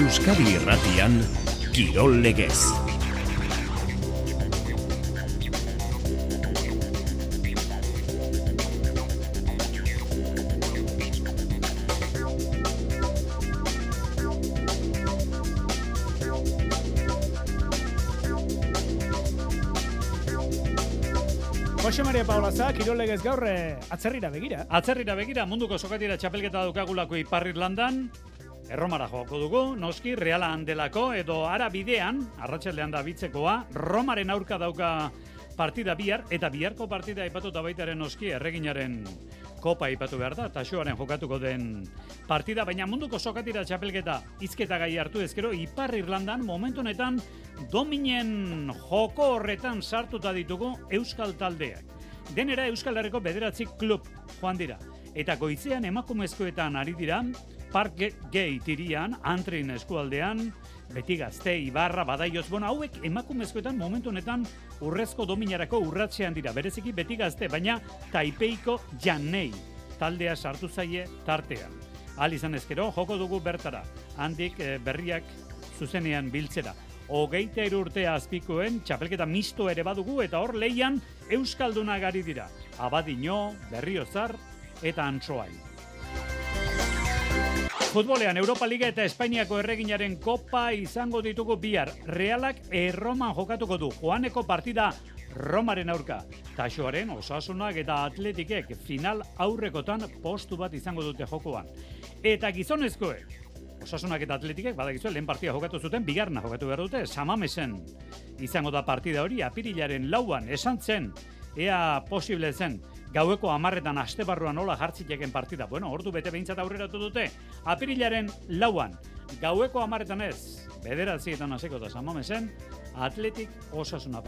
Euskadi Irratian Kirol Legez. Jose Maria Paulaza, Kirolegez gaur eh, atzerrira begira. Atzerrira begira, munduko sokatira txapelketa daukagulako Ipar Irlandan, Erromara joko dugu, noski, reala handelako, edo ara bidean, arratsaldean da bitzekoa, Romaren aurka dauka partida bihar, eta biharko partida aipatuta baitaren noski, erreginaren kopa aipatu behar da, taxoaren jokatuko den partida, baina munduko sokatira txapelketa izketa gai hartu ezkero, Ipar Irlandan momentu honetan dominen joko horretan sartuta ditugu Euskal taldeak. Denera Euskal Herriko bederatzi klub joan dira. Eta goizean emakumezkoetan ari dira, Park Gate irian, Antrin eskualdean, beti gazte, Ibarra, Badaioz, bueno, hauek emakumezkoetan momentu honetan urrezko dominarako urratzean dira, bereziki beti gazte, baina Taipeiko Janei taldea sartu zaie tartean. Al izan ezkero, joko dugu bertara, handik eh, berriak zuzenean biltzera. Hogeita urtea azpikoen, txapelketa misto ere badugu, eta hor leian Euskalduna gari dira. Abadino, Berriozar eta Antsoain. Futbolean Europa Liga eta Espainiako erreginaren kopa izango ditugu bihar. Realak erroman jokatuko du. Joaneko partida Romaren aurka. Taxoaren, osasunak eta atletikek final aurrekotan postu bat izango dute jokoan. Eta gizonezkoek, osasunak eta atletikek, badakizu, lehen partida jokatu zuten, bigarna jokatu behar dute, samamesen izango da partida hori, apirilaren lauan, esan zen, ea posible zen, gaueko amarretan aste barruan nola jartziteken partida. Bueno, ordu bete behintzat aurreratu dute, apirilaren lauan, gaueko amarretan ez, bederatzietan hasiko da samamesen, atletik osasuna.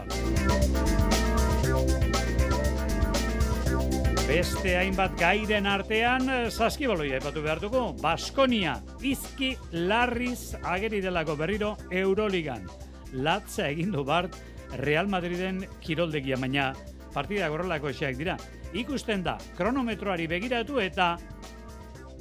Beste hainbat gairen artean, saskibaloi aipatu behar dugu, Baskonia, izki larriz ageri delako berriro Euroligan. Latza egindu bart Real Madriden kiroldegia, baina partida gorrelako eseak dira ikusten da kronometroari begiratu eta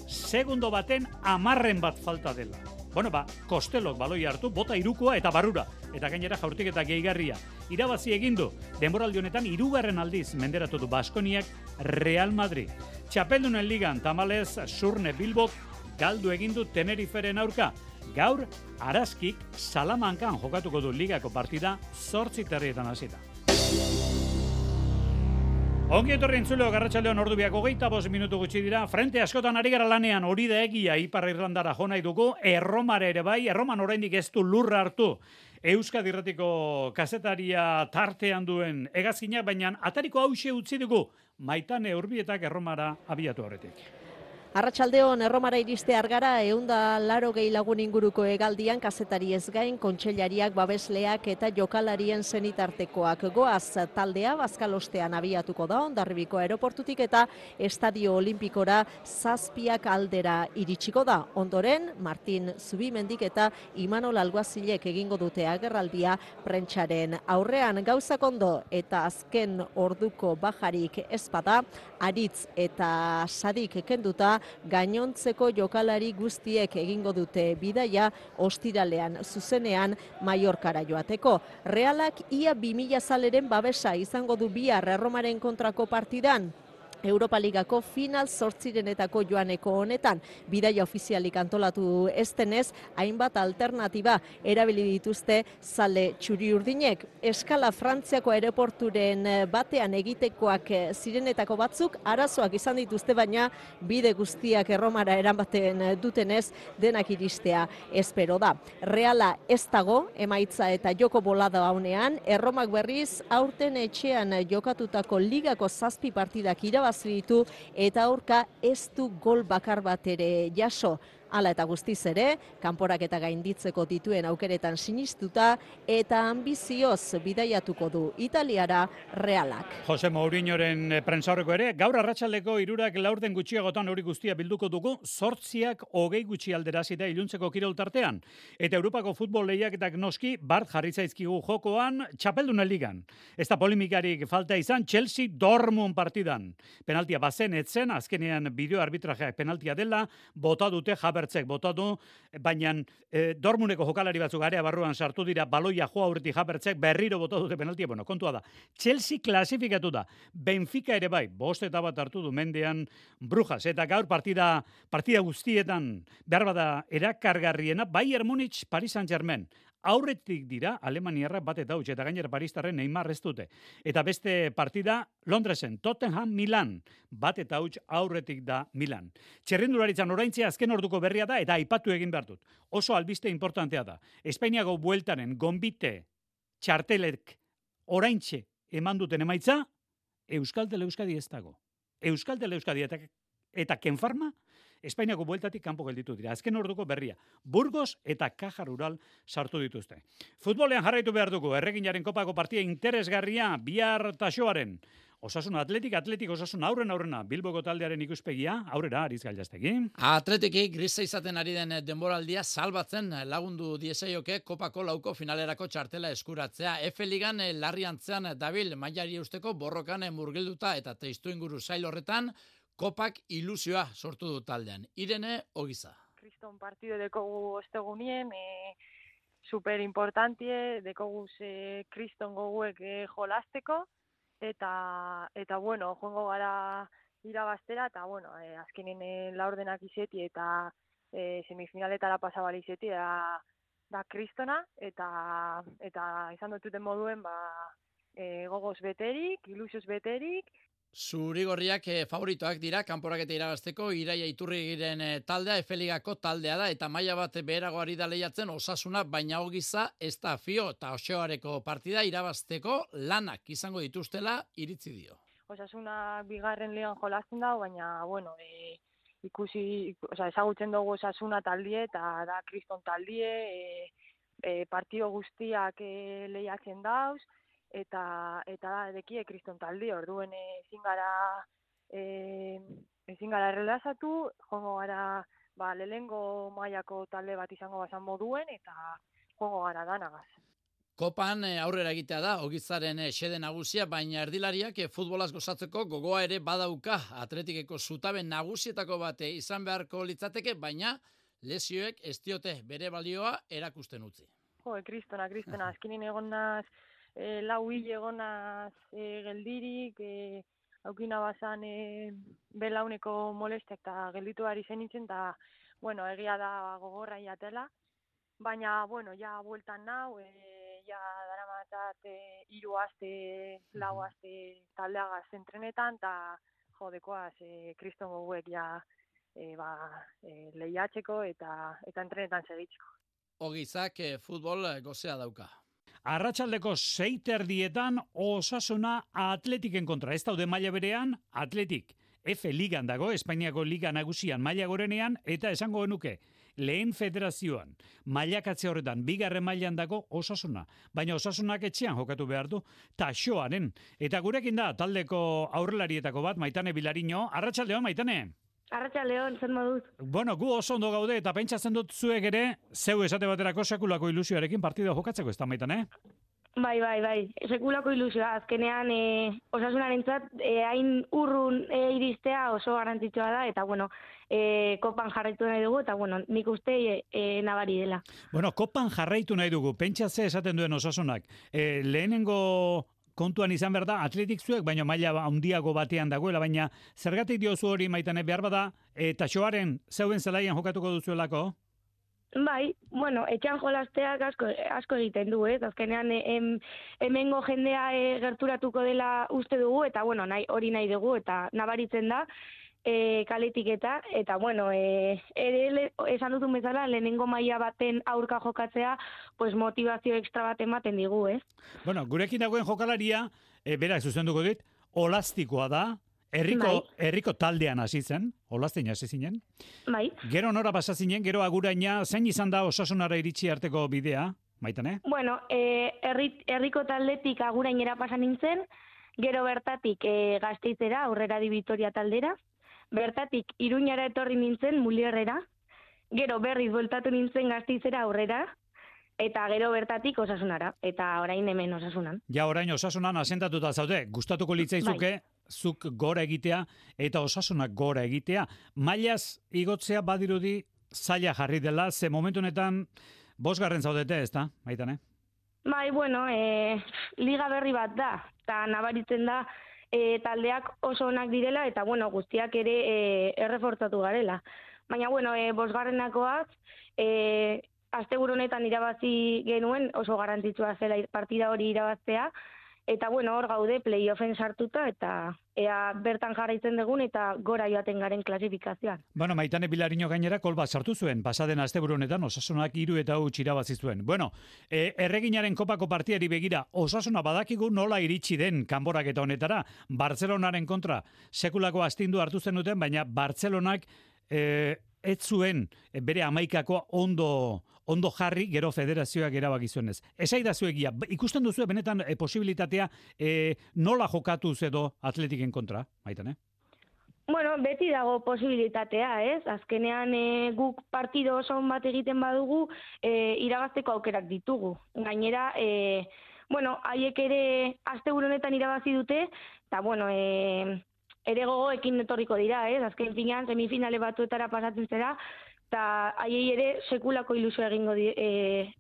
segundo baten amarren bat falta dela. Bueno, ba, kostelok baloi hartu, bota irukoa eta barura. Eta gainera jaurtik eta gehigarria. Irabazi egindu, denboraldi honetan irugarren aldiz menderatu du Baskoniak Real Madrid. Txapeldunen ligan, tamalez, surne bilbok, galdu egindu Teneriferen aurka. Gaur, araskik, salamankan jokatuko du ligako partida, zortzi terrietan hasita. Ongi etorri entzuleo garratxaleon ordu biako geita bos minutu gutxi dira. Frente askotan ari gara lanean hori da egia Ipar Irlandara jo nahi dugu. Erromare ere bai, erroman oraindik ez du lurra hartu. Euskadi Irratiko kazetaria tartean duen egazkinak, baina atariko hause utzi dugu. Maitane urbietak erromara abiatu horretik. Arratxaldeon, erromara iriste argara, eunda laro gehi lagun inguruko egaldian, kazetari ez gain, kontxellariak, babesleak eta jokalarien zenitartekoak. Goaz, taldea, bazkalostean abiatuko da, ondarribiko aeroportutik eta Estadio Olimpikora zazpiak aldera iritsiko da. Ondoren, Martin Zubimendik eta Imanol Alguazilek egingo dute agerraldia prentxaren aurrean gauzak ondo eta azken orduko bajarik ezpada, aritz eta sadik kenduta, gainontzeko jokalari guztiek egingo dute bidaia ostiralean zuzenean Mallorcara joateko. Realak ia 2000 zaleren babesa izango du bihar erromaren kontrako partidan. Europa Ligako final sortzirenetako joaneko honetan, bidaia ofizialik antolatu estenez, hainbat alternatiba erabili dituzte zale txuri urdinek. Eskala Frantziako aeroporturen eh, batean egitekoak eh, zirenetako batzuk, arazoak izan dituzte baina bide guztiak erromara eranbaten eh, dutenez denak iristea espero da. Reala ez dago, emaitza eta joko bolada haunean, erromak berriz aurten etxean jokatutako ligako zazpi partidak irabazen ditu eta aurka ez du gol bakar bat ere jaso. Hala eta guztiz ere, kanporak eta gainditzeko dituen aukeretan sinistuta eta ambizioz bidaiatuko du Italiara realak. Jose Mourinhoren eh, prentsaurreko ere, gaur arratsaldeko irurak laurden gutxiagotan hori guztia bilduko dugu, sortziak hogei gutxi alderazita iluntzeko kirol tartean. Eta Europako futbol lehiak noski, bart jarritzaizkigu jokoan, txapeldunen ligan. Ez da polimikarik falta izan, Chelsea dormun partidan. Penaltia bazen etzen, azkenean bideo arbitrajeak penaltia dela, bota dute jaber Habertzek botatu, baina e, dormuneko jokalari batzuk area barruan sartu dira baloia joa aurretik Habertzek berriro botatu dute penaltia, bueno, kontua da. Chelsea klasifikatu da. Benfica ere bai, bost eta bat hartu du mendean Brujas eta gaur partida partida guztietan behar bada erakargarriena Bayern Munich Paris Saint-Germain aurretik dira Alemaniarra bat eta huts eta gainera Paristarren Neymar ez dute. Eta beste partida Londresen Tottenham Milan bat eta huts aurretik da Milan. Txerrindularitzan oraintzea azken orduko berria da eta aipatu egin behar dut. Oso albiste importantea da. Espainiago bueltaren gombite txartelek oraintxe eman duten emaitza Euskal Euskadi ez dago. Euskal Euskadi eta, eta Kenfarma Espainiako bueltatik kanpo gelditu dira. Azken orduko berria. Burgos eta Caja Rural sartu dituzte. Futbolean jarraitu behar dugu. Erreginaren kopako partia interesgarria bihar tasoaren. Osasun atletik, atletik osasun aurren aurrena, Bilboko taldearen ikuspegia, aurrera, ariz gailaztegi. Atletiki, grisa izaten ari den denboraldia, salbatzen lagundu dieseioke kopako lauko finalerako txartela eskuratzea. Efe ligan larri antzean dabil, maiari usteko borrokan murgilduta eta teiztu inguru zail horretan, kopak ilusioa sortu du taldean. Irene Ogiza. Kriston partido dekogu ostegunien, e, super importantie, dekogu ze kriston goguek e, jolasteko, eta, eta bueno, joango gara irabaztera, eta bueno, e, azkenin e, laurdenak izeti, eta e, semifinaletara pasabali izeti, da, da kristona, eta, eta izan dututen moduen, ba, e, gogoz beterik, ilusioz beterik, Zurigorriak e, favoritoak dira, kanporaketa irabazteko, iraia iturri giren e, taldea, efeligako taldea da, eta maila bat beheragoari da lehiatzen osasuna, baina hogiza ez da fio eta osoareko partida irabazteko lanak izango dituztela iritzi dio. Osasuna bigarren lehan jolazten da, baina, bueno, e, ikusi, oza, ezagutzen dugu osasuna taldie, eta da kriston taldie, e, e, partio guztiak e, lehiatzen dauz, eta eta da dekie kriston taldi orduen ezin gara ezin gara relazatu joango gara ba lelengo mailako talde bat izango basan moduen eta joango gara danagaz Kopan eh, aurrera egitea da, ogizaren eh, xede nagusia, baina erdilariak eh, futbolaz gozatzeko gogoa ere badauka atletikeko zutaben nagusietako bate izan beharko litzateke, baina lesioek ez diote bere balioa erakusten utzi. Jo, kristona, kristona, azkinin egon naz, e, lau hil egonaz e, geldirik, e, aukina bazan e, belauneko molestek eta gelditu ari zen nintzen, eta, bueno, egia da gogorra iatela. Baina, bueno, ja bueltan nau, e, ja dara matat e, iru aste, lau aste taldeagaz entrenetan, eta jodekoaz e, kriston goguek ja e, ba, e, lehiatzeko eta, eta entrenetan segitzeko. Ogizak e, futbol gozea dauka. Arratxaldeko seiter dietan osasuna atletiken kontra. Ez daude maila berean, atletik. F ligan dago, Espainiako liga nagusian maila gorenean, eta esango genuke, lehen federazioan, mailakatze horretan, bigarren mailan dago osasuna. Baina osasunak etxean jokatu behar du, taxoaren. Eta gurekin da, taldeko aurrelarietako bat, maitane bilarino. Arratxaldeon, maitane? Arratxa Leon, zen moduz. Bueno, gu oso ondo gaude eta pentsatzen dut zuek ere, zeu esate baterako sekulako ilusioarekin partidua jokatzeko ez da maitan, eh? Bai, bai, bai. Sekulako ilusioa. Azkenean, e, osasunaren zat, e, hain urrun e, iristea oso garantzitsua da, eta, bueno, e, kopan jarraitu nahi dugu, eta, bueno, nik uste e, e, nabari dela. Bueno, kopan jarraitu nahi dugu. Pentsatze esaten duen osasunak. E, lehenengo kontuan izan behar da, atletik zuek, baina maila handiago batean dagoela, baina zergatik diozu hori maitane behar bada, eta xoaren zeuen zelaian jokatuko duzuelako? Bai, bueno, etxan jolasteak asko, asko egiten du, ez? Azkenean, em, hemengo jendea e, gerturatuko dela uste dugu, eta, bueno, nahi, hori nahi dugu, eta nabaritzen da, e, kaletik eta, eta bueno, e, ere esan duzun bezala, lehenengo maila baten aurka jokatzea, pues motivazio extra bat ematen digu, ez? Bueno, gurekin dagoen jokalaria, e, bera, zuzenduko dit, olastikoa da, Herriko, bai. herriko taldean hasi zen, olazten hasi zinen. Bai. Gero nora pasa zinen, gero aguraina, zein izan da osasunara iritsi arteko bidea, maitane? Bueno, e, herriko taldetik agurainera pasa nintzen, gero bertatik e, gazteizera, aurrera di Vitoria taldera, bertatik iruñara etorri nintzen mulierrera, gero berriz bueltatu nintzen gaztizera aurrera, eta gero bertatik osasunara, eta orain hemen osasunan. Ja, orain osasunan asentatuta zaude, gustatuko litzaizuke, bai. zuk gora egitea, eta osasunak gora egitea. Mailaz igotzea badirudi zaila jarri dela, ze momentu honetan bosgarren zaudete, ez da, maitane? Bai, bueno, e, liga berri bat da, eta nabaritzen da e, taldeak oso onak direla, eta bueno, guztiak ere e, errefortzatu garela. Baina, bueno, e, bosgarrenakoak, e, azte honetan irabazi genuen, oso garantitxua zela partida hori irabaztea, Eta bueno, hor gaude playoffen sartuta eta ea bertan jarraitzen dugun eta gora joaten garen klasifikazioan. Bueno, Maitane Bilarino gainera kolba sartu zuen, pasaden asteburu honetan osasunak hiru eta huts irabazi zuen. Bueno, e, erreginaren kopako partiari begira, osasuna badakigu nola iritsi den kanborak eta honetara, Bartzelonaren kontra sekulako astindu hartu zen duten, baina Bartzelonak e, ez zuen bere amaikako ondo ondo jarri gero federazioak erabaki zuenez. Esai da zuegia, ikusten duzu benetan e, posibilitatea e, nola jokatu edo atletiken kontra, maitan, eh? Bueno, beti dago posibilitatea, ez? Azkenean e, guk partido oso bat egiten badugu, e, irabazteko aukerak ditugu. Gainera, e, bueno, haiek ere aste honetan irabazi dute, eta bueno, e, ere gogo ekin etorriko dira, ez? Azken finean, semifinale batuetara pasatzen zera, eta haiei ere sekulako ilusio egingo, die, e,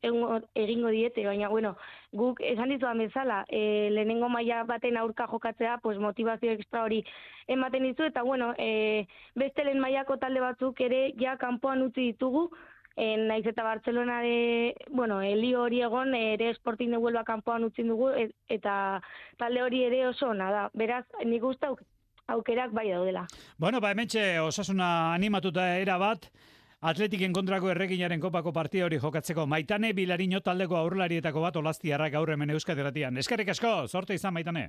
egingo diete, baina, bueno, guk esan dituan bezala, e, lehenengo maila baten aurka jokatzea, pues, motivazio ekstra hori ematen ditu, eta, bueno, e, beste lehen mailako talde batzuk ere ja kanpoan utzi ditugu, en naiz eta Barcelona de, bueno, eli hori egon ere Sporting de Huelva kanpoan utzi dugu e, eta talde hori ere oso ona da. Beraz, nik gusta aukerak bai daudela. Bueno, ba hementxe osasuna animatuta era bat Atletiken kontrako erreginaren kopako partia hori jokatzeko maitane bilariño taldeko aurrelarietako bat olaztiarra gaur hemen euskaderatian. Eskerrik asko, sorte izan maitane.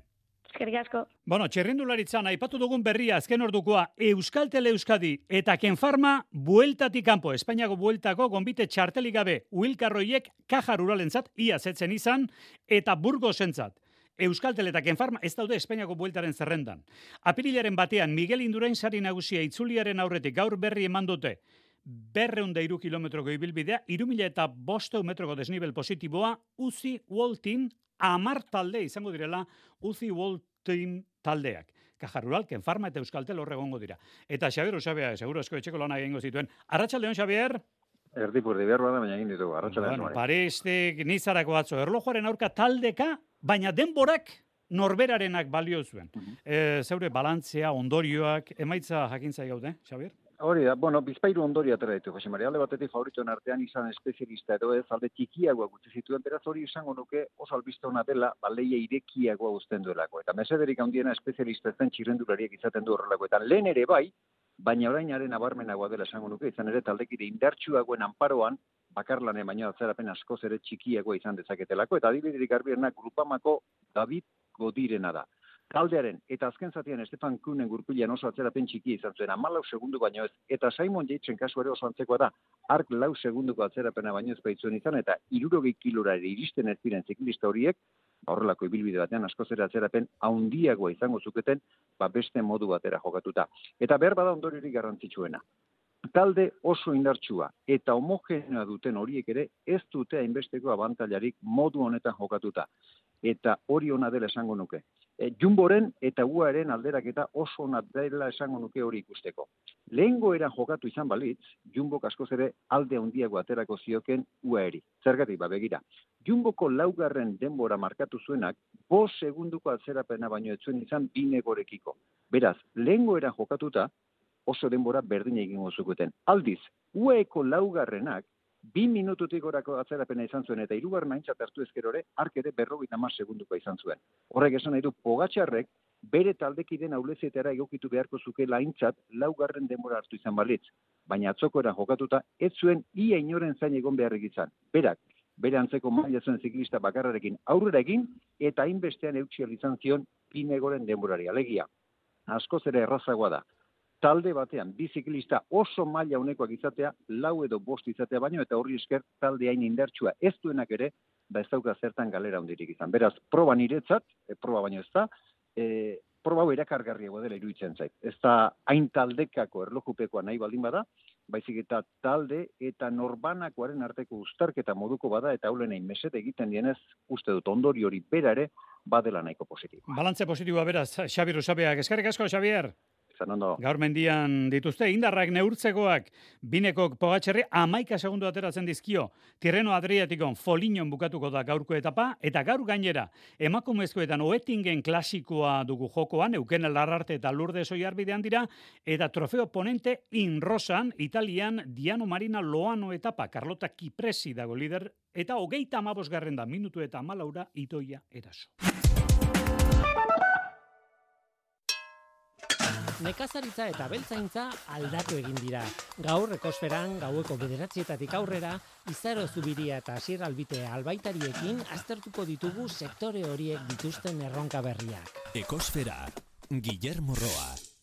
Eskerrik asko. Bueno, txerrindularitzan, aipatu dugun berria azken ordukoa Euskal Tele Euskadi eta Kenfarma bueltatik kanpo, Espainiako bueltako gonbite txartelik gabe Uilkarroiek kajar uralentzat ia zetzen izan eta burgo zentzat. Euskal Tele eta Kenfarma ez daude Espainiako bueltaren zerrendan. Apirilaren batean Miguel Indurain sari nagusia itzuliaren aurretik gaur berri eman dute berreun da iru kilometroko ibilbidea, iru mila eta bosteu metroko desnibel positiboa, Uzi Waltin amar talde izango direla Uzi Waltin taldeak. Kajar Rural, Kenfarma eta Euskaltel horregongo dira. Eta Xabier Usabia, seguro esko etxeko lana egingo zituen. Arratxaldeon, Xabier? Erdi purdi behar bada, baina egin ditugu. Arratxaldeon. Bueno, Paristik, nizarako atzo, erlojuaren aurka taldeka, baina denborak norberarenak balio zuen. Uh zeure balantzea, ondorioak, emaitza jakintza gaude, Xabier? Hori da, bueno, bizpairu ondori atera ditu, Jose Maria, alde batetik favorituen artean izan espezialista edo ez, alde txikiagoa gutxi zituen, beraz hori izango nuke oso albizte hona dela, baleia irekiagoa uzten duelako. Eta mesederik handiena espezialista zen txirrendulariak izaten du horrelako. Eta lehen ere bai, baina orainaren abarmenagoa dela esango nuke, izan ere taldekide indartsuagoen anparoan, bakarlane baina atzerapen askoz ere txikiagoa izan dezaketelako, eta adibiderik garbierna grupamako David Godirena da taldearen eta azken zatian Estefan Kunen gurpilean oso atzerapen txiki izan zuen, amalau segundu baino ez, eta Simon Yatesen kasu ere oso antzekoa da, ark lau segunduko atzerapena baino ez baitzuen izan, eta irurogei kilora iristen ez ziren ziklista horiek, horrelako ibilbide batean askoz ere atzerapen haundiagoa izango zuketen, ba beste modu batera jokatuta. Eta behar bada ondoriorik garrantzitsuena. Talde oso indartsua eta homogenea duten horiek ere ez dute hainbesteko abantailarik modu honetan jokatuta. Eta hori ona dela esango nuke e, jumboren eta uaren alderak eta oso ona dela esango nuke hori ikusteko. Lehengo eran jokatu izan balitz, jumbo askoz ere alde handiago aterako zioken uaeri. Zergatik, ba, begira. Jumboko laugarren denbora markatu zuenak, bo segunduko atzerapena baino etzuen izan binegorekiko. Beraz, lehengo eran jokatuta, oso denbora berdin egingo zukuten. Aldiz, ueko laugarrenak, bi minututik orako atzerapena izan zuen eta irugarren aintzat hartu ezkerore, ark ere berrogeita mar segunduko izan zuen. Horrek esan nahi du, pogatxarrek bere taldekiden aulezietara egokitu beharko zuke laintzat laugarren denbora hartu izan balitz. Baina atzoko jokatuta, ez zuen ia inoren zain egon beharrik izan. Berak, bere antzeko maila zuen ziklista bakarrarekin aurrera egin, eta hainbestean eutxial izan zion pinegoren denborari. Alegia, askoz ere errazagoa da talde batean biziklista oso maila unekoak izatea, lau edo bost izatea baino, eta horri esker talde hain indertsua ez duenak ere, ba ez dauka zertan galera hundirik izan. Beraz, proba niretzat, e, proba baino ez da, e, proba hau erakargarriago dela iruditzen zait. Ez da hain taldekako erlojupekoa nahi baldin bada, baizik eta talde eta norbanakoaren arteko ustarketa moduko bada, eta haulen egin meset egiten dienez, uste dut ondori hori bera ere, badela nahiko positiboa. Balantze positiboa beraz, Xabier Usabeak. Eskerrik asko, Xabier. Zan ondo. Gaur mendian dituzte, indarrak neurtzekoak, binekok pogatxerri, amaika segundu ateratzen dizkio, Tirreno Adriatikon Folinon bukatuko da gaurko etapa, eta gaur gainera, emakumezkoetan oetingen klasikoa dugu jokoan, euken larrarte eta lurde soiarbidean dira, eta trofeo ponente inrosan, Italian, Diano Marina Loano etapa, Carlota Kipresi dago lider, eta hogeita amabos garren da, minutu eta amalaura itoia eraso. Nekazaritza eta beltzaintza aldatu egin dira. Gaur ekosferan gaueko bederatzietatik aurrera, izaro zubiria eta asier albite albaitariekin aztertuko ditugu sektore horiek dituzten erronka berriak. Ekosfera, Guillermo Roa.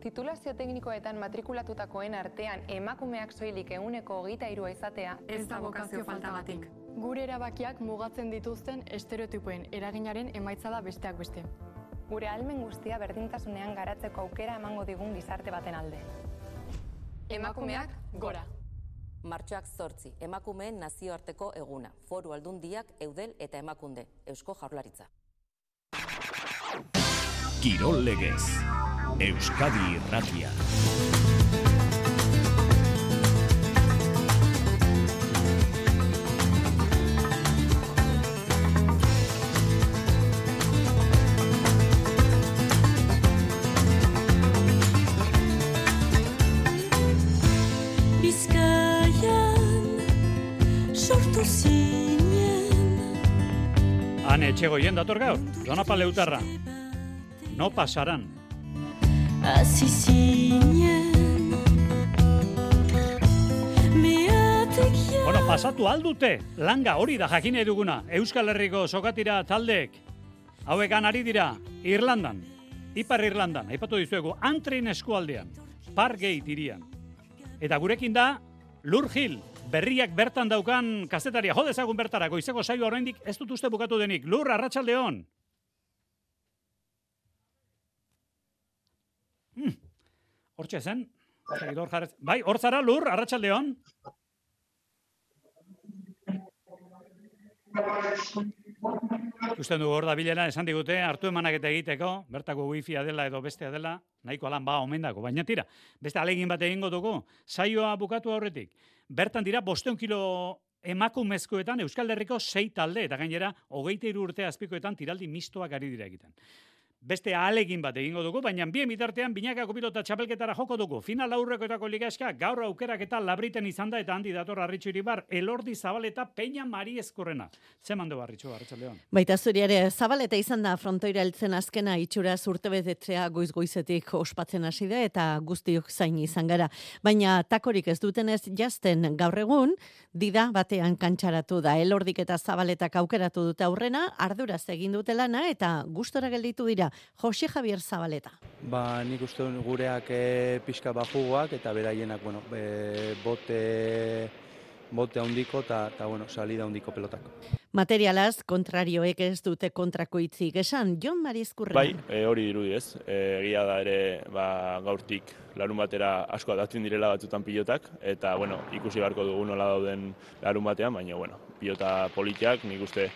Titulazio teknikoetan matrikulatutakoen artean emakumeak soilik euneko hogeita irua izatea ez da bokazio faltagatik. Gure erabakiak mugatzen dituzten estereotipoen eraginaren emaitza da besteak beste. Gure almen guztia berdintasunean garatzeko aukera emango digun gizarte baten alde. Emakumeak gora. Martxoak zortzi, emakumeen nazioarteko eguna, foru aldundiak, eudel eta emakunde, eusko jaurlaritza. Kirol legez. Euskadi Irratia. Zinen Han etxegoien dator gaur, Donapa Leutarra. No pasaran. Meatek ja Bueno, pasatu aldute, langa hori da jakin nahi duguna. Euskal Herriko sokatira taldeek, hauekan ari dira, Irlandan, Ipar Irlandan, aipatu dizuegu, antrin eskualdean, Pargate irian. Eta gurekin da, Lur Gil, berriak bertan daukan kazetaria, jo dezagun bertara, goizeko saio oraindik ez dut uste bukatu denik. Lur, arratsaldeon. Hortxe zen, bai, hor zara, Lur, arratsaldeon. Ikusten dugu hor da bilera, esan digute, hartu emanak eta egiteko, bertako wifia dela edo bestea dela, nahiko lan ba omendako, baina tira, beste alegin bat egingo dugu, saioa bukatu aurretik. Bertan dira, bosteun kilo emakumezkoetan Euskal Herriko sei talde, eta gainera, hogeita hiru urte azpikoetan tiraldi mistoak ari dira egiten. Beste alegin bat egingo dugu, baina bien bitartean binakako pilota txapelketara joko dugu. Final aurrekoetako ligaska gaur aukerak eta labriten izan da eta handi dator Arritxu Iribar, Elordi Zabaleta Peña Mari Eskurrena. Zeman du Arritxu, Arratxaldeon. Baita zuri ere, zabaleta izan da frontoira heltzen azkena itxura urte betetzea goiz goizetik ospatzen hasi da eta guztiok zain izan gara. Baina takorik ez dutenez jazten gaur egun, dida batean kantxaratu da. Elordik eta zabaletak aukeratu dute aurrena, arduraz egin dute lana eta gustora gelditu dira. Jose Javier Zabaleta. Ba, nik uste gureak e, pixka bajugoak eta beraienak, bueno, e, bote, bote handiko eta, eta bueno, salida handiko pelotak. Materialaz, kontrarioek ez dute kontrako hitzik esan, Jon Marizkurrena. Bai, e, hori dirudi ez. E, egia da ere ba, gaurtik larun batera asko aldatzen direla batzutan pilotak, eta bueno, ikusi beharko dugu nola dauden larun batean, baina bueno, pilota politiak, nik uste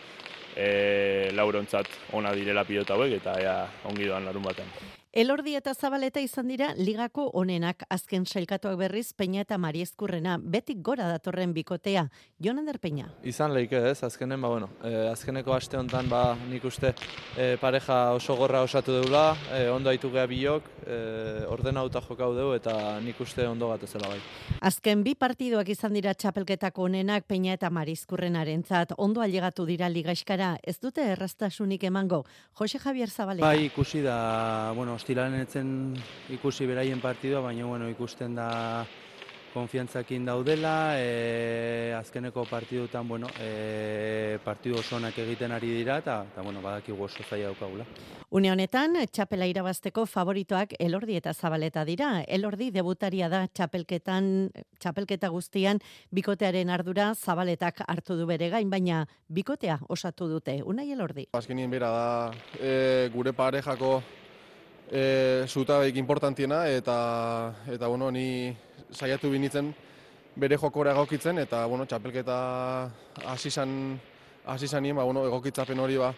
e, laurontzat ona direla pilota hauek, eta ea ongi doan larun batean. Elordi eta Zabaleta izan dira ligako onenak azken sailkatuak berriz Peña eta Mariezkurrena. Betik gora datorren bikotea. Jon Ander Peña. Izan leike ez, azkenen, ba, bueno, eh, azkeneko aste honetan ba, nik uste eh, pareja oso gorra osatu deula, eh, ondo haitu geha biok, eh, ordenauta jokau dugu eta nik uste ondo gatezela bai. Azken bi partidoak izan dira txapelketako onenak Peña eta Marizkurrenarentzat ondo ailegatu dira ligaiskara. Ez dute errastasunik emango. Jose Javier Zabaleta. Bai, ikusi da, bueno, ostiralenetzen ikusi beraien partidua, baina bueno, ikusten da konfiantzakin daudela, e, azkeneko partidutan, bueno, e, partidu oso onak egiten ari dira, eta, eta bueno, badakigu oso zaila daukagula. Une honetan, txapela irabazteko favoritoak elordi eta zabaleta dira. Elordi debutaria da txapelketan, txapelketa guztian bikotearen ardura zabaletak hartu du bere gain, baina bikotea osatu dute. Unai elordi. Azkenien bera da e, gure parejako e, zutabeik importantiena eta eta bueno, ni saiatu binitzen bere jokora egokitzen eta bueno, txapelketa hasi izan hasi izanien, ba bueno, egokitzapen hori ba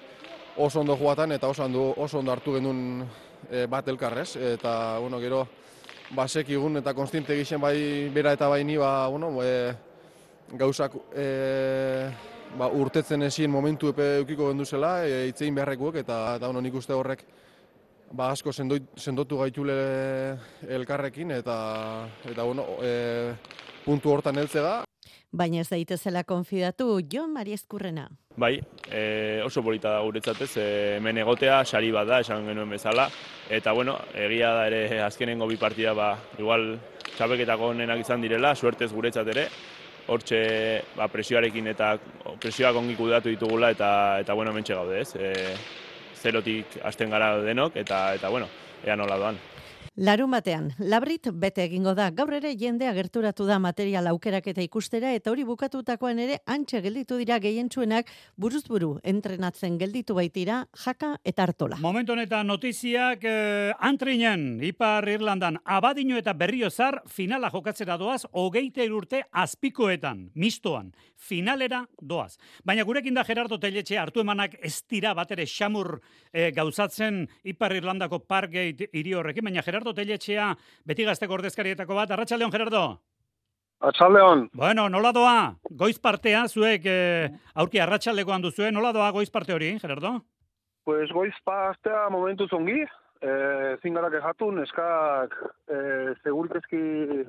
oso ondo joatan eta oso ondo oso ondo hartu genuen e, bat elkarrez eta bueno, gero basekigun eta konstiente gixen bai bera eta bai ni ba bueno, e, gauzak e, ba, urtetzen ezin momentu epe eukiko gendu zela, e, itzein beharrekuek, eta, eta bueno, nik uste horrek ba, asko sendoit, sendotu gaitule elkarrekin, eta, eta bueno, e, puntu hortan heltzega. Baina ez daitezela konfidatu, Jon Mariezkurrena. Bai, e, oso polita da guretzat ez, e, hemen egotea, sari bat da, esan genuen bezala, eta bueno, egia da ere azkenengo bi partida, ba, igual txapelketako onenak izan direla, suertez guretzat ere, hortxe ba, presioarekin eta presioak ongi kudeatu ditugula eta eta bueno, mentxe gaude, ez? E, zerotik hasten gara denok eta eta bueno, ea nola doan. Larun batean, labrit bete egingo da. Gaur ere jendea gerturatu da material aukeraketa ikustera eta hori bukatutakoan ere antxe gelditu dira gehientsuenak buruz buru entrenatzen gelditu baitira jaka eta hartola. Momentu honetan notiziak eh, antrinen, Ipar Irlandan, abadino eta berriozar finala jokatzera doaz, hogeite urte azpikoetan, mistoan, finalera doaz. Baina gurekin da Gerardo Teletxe hartu emanak ez dira bat ere xamur eh, gauzatzen Ipar Irlandako Parkgate hiri horrekin, baina Gerardo Teletxea beti gazteko ordezkarietako bat. Arratxaldeon, Gerardo? Atxaldeon. Bueno, nola doa, goiz partea, zuek eh, aurki arratsaldekoan duzue, nola doa goiz parte hori, Gerardo? Pues goiz pastea momentu zongi, eh, zingara kejatu, neskak eh, segurkezki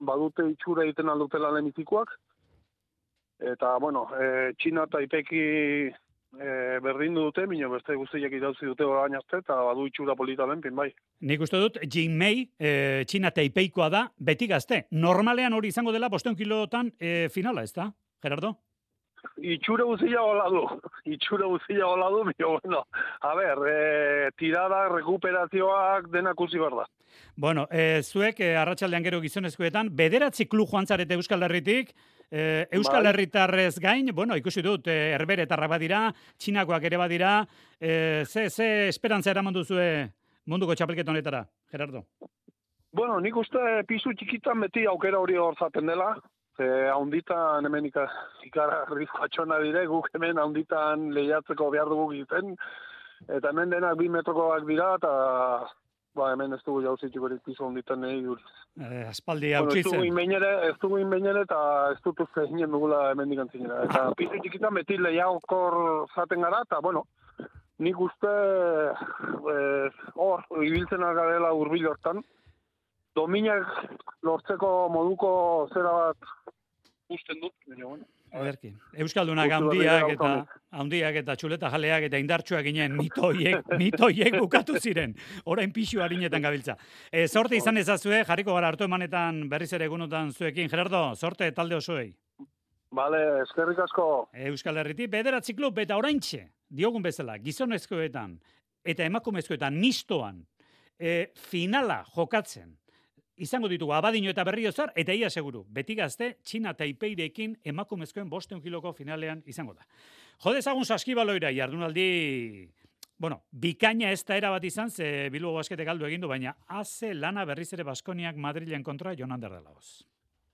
badute itxura egiten aldutela lehenitikoak. Eta, bueno, eh, Txina eta Ipeki eh, berdindu dute, minio beste guztiak idauzi dute orain arte, eta badu itxura polita benpin, bai. Nik uste dut, Jin Mei, e, Txina teipeikoa da, beti gazte. Normalean hori izango dela, bosteun kilotan e, finala, ez da, Gerardo? Itxura guztia hola du, itxura guztia hola du, bio, bueno, a ber, e, tirada, rekuperazioak denak uzi behar da. Bueno, e, zuek, e, arratsaldean gero gizonezkoetan, bederatzi klu joan zarete Euskal Herritik, e, Euskal Bai. Herritarrez gain, bueno, ikusi dut, e, herberetarrak badira, txinakoak ere badira, e, ze, ze esperantza eraman duzue munduko txapelketa honetara, Gerardo? Bueno, nik uste pisu txikitan beti aukera hori hor zaten dela, ze haunditan hemen ika, ikara rizkoatxona dire, guk hemen haunditan lehiatzeko behar dugu egiten, eta hemen denak bi metrokoak dira, eta ba, hemen ez dugu jauzitiko erik pisu haunditan nahi duriz. E, aspaldi Bueno, hautsi ez dugu inbeinere, ez dugu inbeinere eta ez dut uste ginen dugula hemen dikantzinera. Eta pizu txikitan beti lehiakor zaten gara, eta bueno, nik uste eh, hor, ibiltzen garela hurbil hortan, dominak lortzeko moduko zera bat usten dut, baina bueno. Ederki. Euskaldunak handiak eta handiak eta txuleta jaleak eta indartsuak ginen mitoiek, mitoiek bukatu ziren. Orain pixu harinetan gabiltza. E, sorte izan ezazue, jarriko gara hartu emanetan berriz ere egunotan zuekin. Gerardo, sorte talde osoei. Bale, eskerrik asko. Euskal Herritik, bederatzi klub eta oraintxe, diogun bezala, gizonezkoetan eta emakumezkoetan mistoan e, finala jokatzen izango ditugu abadino eta berriozar, eta ia seguru, beti gazte, Txina taipeirekin emakumezkoen bosteun kiloko finalean izango da. Jodezagun saskibaloira, jardunaldi, bueno, bikaina ez da erabat izan, ze Bilbo baskete galdu egindu, baina haze lana berriz ere Baskoniak Madrilen kontra Jonan Derdalaoz.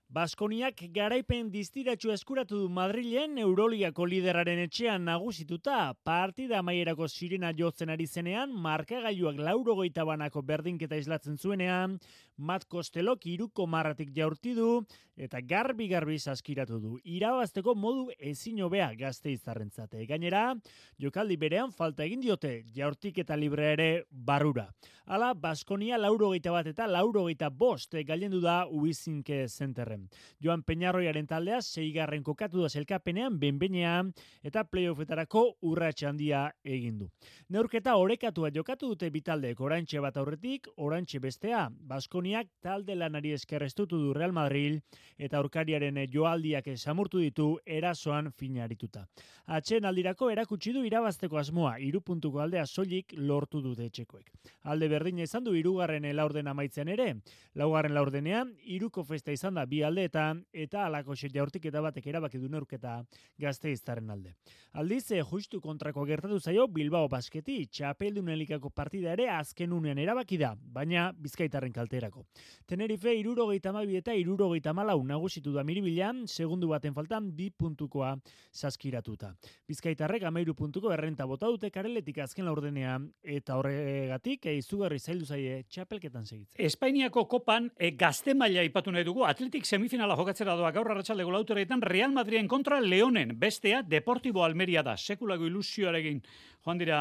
Baskoniak garaipen distiratxu eskuratu du Madrilen Euroligako lideraren etxean nagusituta partida amaierako sirena jotzen ari zenean markagailuak laurogeita banako berdinketa islatzen zuenean Mat Kostelok iruko marratik jaurti du eta garbi-garbi saskiratu du. Irabazteko modu ezin hobea gazte izarrentzate. Gainera, jokaldi berean falta egin diote jaurtik eta libre ere barrura. Hala, Baskonia laurogeita bat eta laurogeita bost gailendu da Uizinke zenterren. Joan Peñarroiaren taldea seigarren kokatu da zelkapenean benbenean eta playoffetarako urratxe handia egin du. Neurketa orekatua jokatu dute bitaldeek orantxe bat aurretik, orantxe bestea. Baskoniak talde lanari eskerrestutu du Real Madrid eta aurkariaren joaldiak samurtu ditu erasoan finarituta. Atxen aldirako erakutsi du irabazteko asmoa, iru puntuko aldea soilik lortu dute etxekoek. Alde berdina izan du irugarren laurden amaitzen ere, laugarren laurdenean, iruko festa izan da bi aldeetan eta alako jaurtik eta batek erabaki du neurketa gazte iztaren alde. Aldiz, eh, justu kontrako gertatu zaio Bilbao basketi, txapeldun elikako partida ere azken unean erabaki da, baina bizkaitarren kalterako. Tenerife irurogeita mabi eta irurogeita malau nagusitu da miribilan, segundu baten faltan bi puntukoa saskiratuta. Bizkaitarrek amairu puntuko errenta bota dute kareletik azken laurdenean eta horregatik eh, izugarri zaildu zaie txapelketan segitzen. Espainiako kopan e, gazte maila ipatu nahi dugu. Atletik semifinala jokatzera doa gaur arratsaldeko lauteretan Real Madriden kontra Leonen. Bestea Deportibo Almeria da. Sekulago ilusioarekin joan dira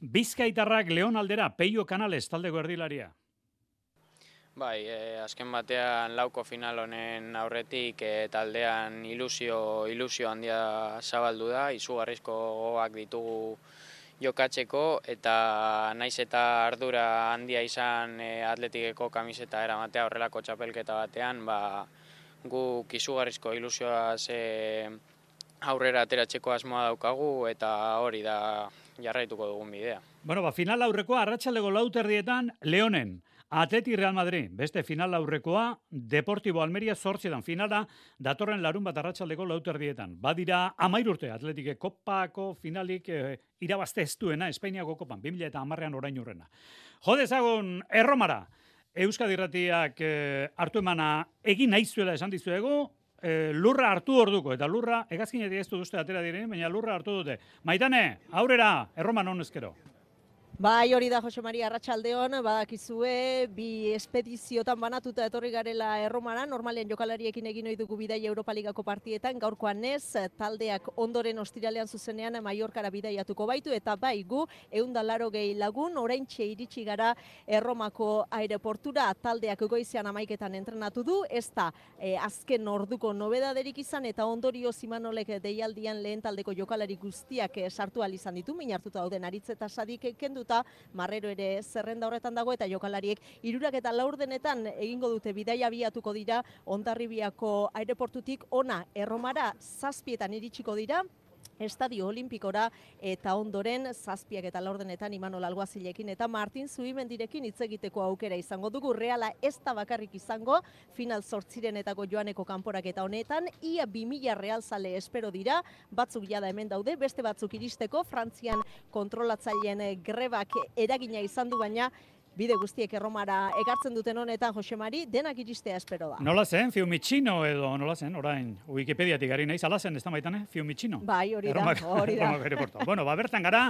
Bizkaitarrak Leon aldera Peio Canales taldeko erdilaria. Bai, e, azken batean lauko final honen aurretik e, taldean ilusio, ilusio handia zabaldu da, izugarrizko gogoak ditugu jokatzeko eta naiz eta ardura handia izan e, atletikeko kamiseta eramatea horrelako txapelketa batean, ba, guk izugarrizko ilusioa ze aurrera ateratzeko asmoa daukagu eta hori da jarraituko dugun bidea. Bueno, ba, final aurrekoa arratsaldeko lauterdietan Leonen. Atleti Real Madrid, beste final aurrekoa, Deportibo Almeria zortzetan finala, datorren larun bat arratsaldeko lauterdietan. Badira amair urte atletike kopako finalik eh, irabazte ez duena Espainiako kopan, 2000 eta amarrean orain urrena. Jodezagun erromara, Euskadi Irratiak eh, hartu emana egin nahizuela esan dizuegu, eh, lurra hartu orduko, eta lurra, egazkinetik ez du duzte atera diren, baina lurra hartu dute. Maitane, aurrera, erroman honezkero. Bai, hori da Jose Maria Arratsaldeon, badakizue bi espediziotan banatuta etorri garela Erromara, normalean jokalariekin egin ohi dugu bidai Europa Ligako partietan, gaurkoan ez, taldeak ondoren ostiralean zuzenean Mallorcara bidaiatuko baitu eta bai gu 180 lagun oraintxe iritsi gara Erromako aireportura taldeak goizean amaiketan entrenatu du, ez da eh, azken orduko nobedaderik izan eta ondorio Simanolek deialdian lehen taldeko jokalari guztiak eh, sartu al izan ditu, min hartuta dauden aritz eta sadik kenduta marrero ere zerrenda horretan dago eta jokalariek irurak eta laurdenetan egingo dute. Bidaia abiatuko dira Ondarribiako aireportutik ona erromara zazpietan iritsiko dira Estadio Olimpikora eta ondoren zazpiak eta laurdenetan Imanol Alguazilekin eta Martin Zubimendirekin hitz egiteko aukera izango dugu. Reala ez da bakarrik izango, final sortzirenetako joaneko kanporak eta honetan, ia 2000 realzale espero dira, batzuk jada hemen daude, beste batzuk iristeko, Frantzian kontrolatzaileen grebak eragina izan du baina, bide guztiek erromara ekartzen duten honetan Jose Mari, denak iristea espero da. Nola zen, Fiumicino edo nola zen, orain, Wikipediatik gari naiz, ala zen, ez da maitane, Fiumicino? Bai, hori da, hori da. Erromak bueno, ba, bertan gara,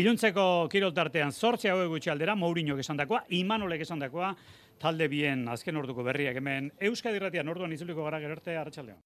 iluntzeko kiroltartean sortzea hau gutxi aldera, Mourinho esan dakoa, Imanolek esan dakoa, talde bien azken orduko berriak hemen Euskadi Irratian orduan itzuliko gara gero arte arratsaldean.